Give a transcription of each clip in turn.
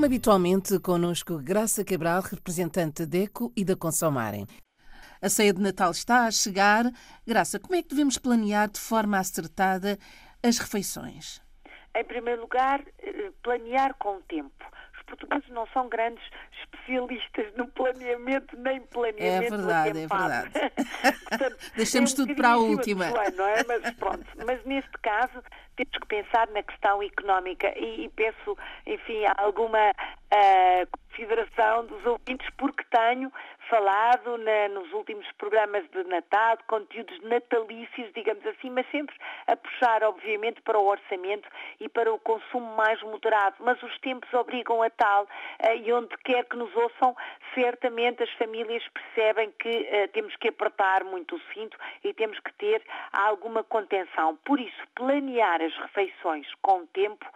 Como habitualmente, connosco Graça Cabral, representante da DECO e da Consomarem. A ceia de Natal está a chegar. Graça, como é que devemos planear de forma acertada as refeições? Em primeiro lugar, eh, planear com o tempo. Portugueses não são grandes especialistas no planeamento nem planeamento. É verdade, é verdade. Portanto, Deixamos é um tudo para a última. não é? Mas pronto, mas neste caso temos que pensar na questão económica e, e peço, enfim, alguma uh, consideração dos ouvintes porque tenho falado na, nos últimos programas de Natal, de conteúdos natalícios, digamos assim, mas sempre a puxar, obviamente, para o orçamento e para o consumo mais moderado. Mas os tempos obrigam a tal uh, e onde quer que nos ouçam, certamente as famílias percebem que uh, temos que apertar muito o cinto e temos que ter alguma contenção. Por isso, planear as refeições com tempo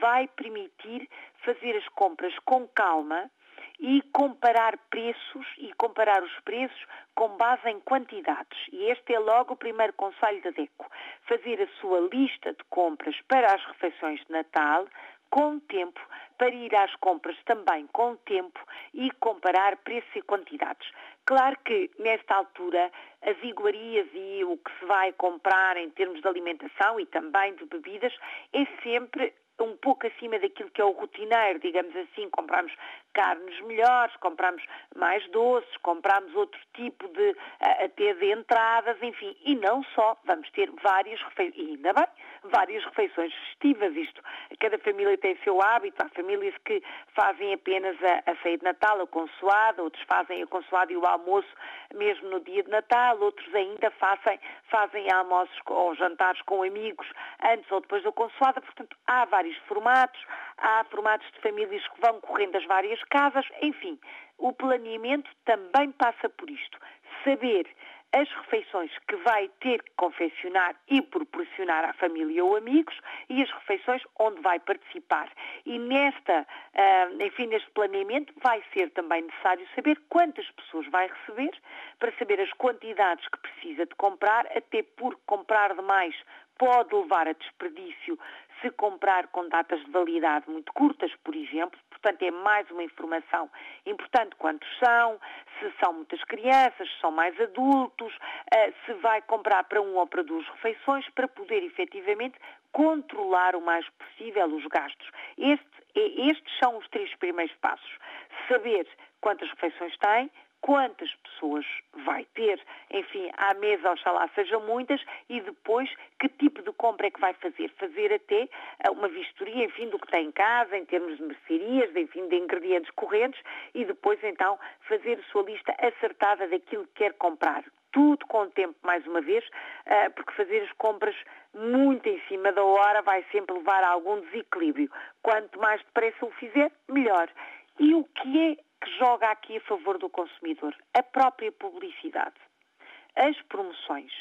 vai permitir fazer as compras com calma e comparar preços e comparar os preços com base em quantidades. E este é logo o primeiro conselho da DECO. Fazer a sua lista de compras para as refeições de Natal com tempo, para ir às compras também com tempo e comparar preços e quantidades. Claro que, nesta altura, as iguarias e o que se vai comprar em termos de alimentação e também de bebidas é sempre um pouco acima daquilo que é o rotineiro, digamos assim, compramos carnes melhores, compramos mais doces, compramos outro tipo de, até de entradas, enfim, e não só, vamos ter várias refeições, e ainda bem, várias refeições festivas, isto, cada família tem o seu hábito, há famílias que fazem apenas a, a ceia de Natal, a consoada, outros fazem a consoada e o almoço mesmo no dia de Natal, outros ainda fazem, fazem almoços ou jantares com amigos antes ou depois da consoada, portanto, há vários formatos, há formatos de famílias que vão correndo as várias casas, enfim, o planeamento também passa por isto. Saber as refeições que vai ter que confeccionar e proporcionar à família ou amigos e as refeições onde vai participar. E nesta, uh, enfim, neste planeamento vai ser também necessário saber quantas pessoas vai receber para saber as quantidades que precisa de comprar, até porque comprar demais pode levar a desperdício se comprar com datas de validade muito curtas, por exemplo, portanto é mais uma informação importante quantos são, se são muitas crianças, se são mais adultos, eh, se vai comprar para um ou para duas refeições, para poder efetivamente controlar o mais possível os gastos. Este, estes são os três primeiros passos. Saber quantas refeições tem, quantas pessoas vai ter, enfim, à mesa, oxalá sejam muitas, e depois que tipo de compra é que vai fazer. Fazer até eh, uma vistoria, enfim, do que tem em casa, em termos de mercearias, enfim, de ingredientes correntes, e depois então fazer a sua lista acertada daquilo que quer comprar. Tudo com o tempo, mais uma vez, eh, porque fazer as compras muito em cima da hora vai sempre levar a algum desequilíbrio. Quanto mais depressa o fizer, melhor. E o que é que joga aqui a favor do consumidor? A própria publicidade, as promoções.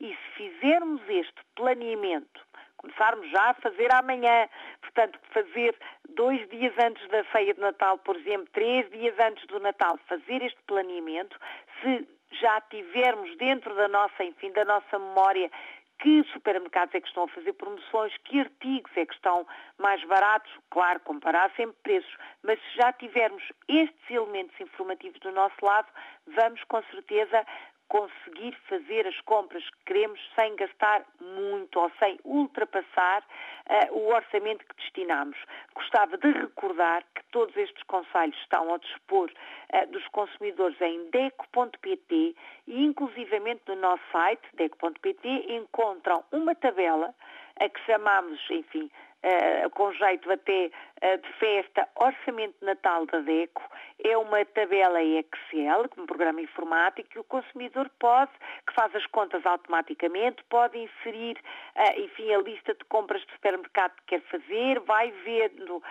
E se fizermos este planeamento, começarmos já a fazer amanhã, portanto, fazer dois dias antes da ceia de Natal, por exemplo, três dias antes do Natal, fazer este planeamento, se já tivermos dentro da nossa, enfim, da nossa memória que supermercados é que estão a fazer promoções, que artigos é que estão mais baratos, claro, comparar sempre preços, mas se já tivermos estes elementos informativos do nosso lado, vamos com certeza conseguir fazer as compras que queremos sem gastar muito ou sem ultrapassar uh, o orçamento que destinamos. Gostava de recordar que todos estes conselhos estão ao dispor uh, dos consumidores em deco.pt e inclusivamente no nosso site, deco.pt, encontram uma tabela a que chamamos, enfim, uh, com jeito até uh, de festa, Orçamento Natal da DECO, é uma tabela Excel, um programa informático, que o consumidor pode, que faz as contas automaticamente, pode inserir, uh, enfim, a lista de compras de supermercado que quer fazer, vai vendo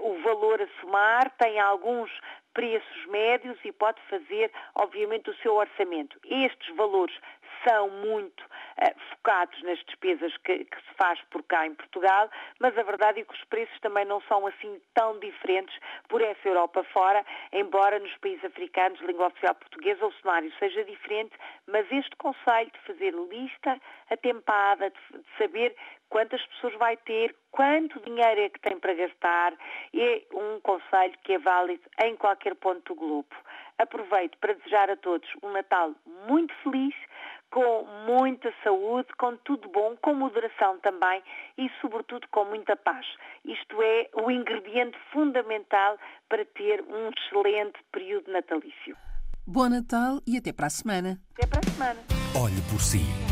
o valor a somar, tem alguns preços médios e pode fazer, obviamente, o seu orçamento. Estes valores são muito uh, focados nas despesas que, que, se faz por cá em Portugal, mas a verdade é que os preços também não são assim tão diferentes por essa Europa fora, embora nos países africanos, língua oficial portuguesa, o cenário seja diferente, mas este conselho de fazer lista atempada, de, de saber quantas pessoas vai ter, quanto dinheiro é que tem para gastar, é um conselho que é válido em qualquer ponto do globo. Aproveito para desejar a todos um Natal muito feliz, com muita saúde, com tudo bom, com moderação também e, sobretudo, com muita paz. Isto é o ingrediente fundamental para ter um excelente período natalício. Bom Natal e até para a semana. Até para a semana. Olhe por si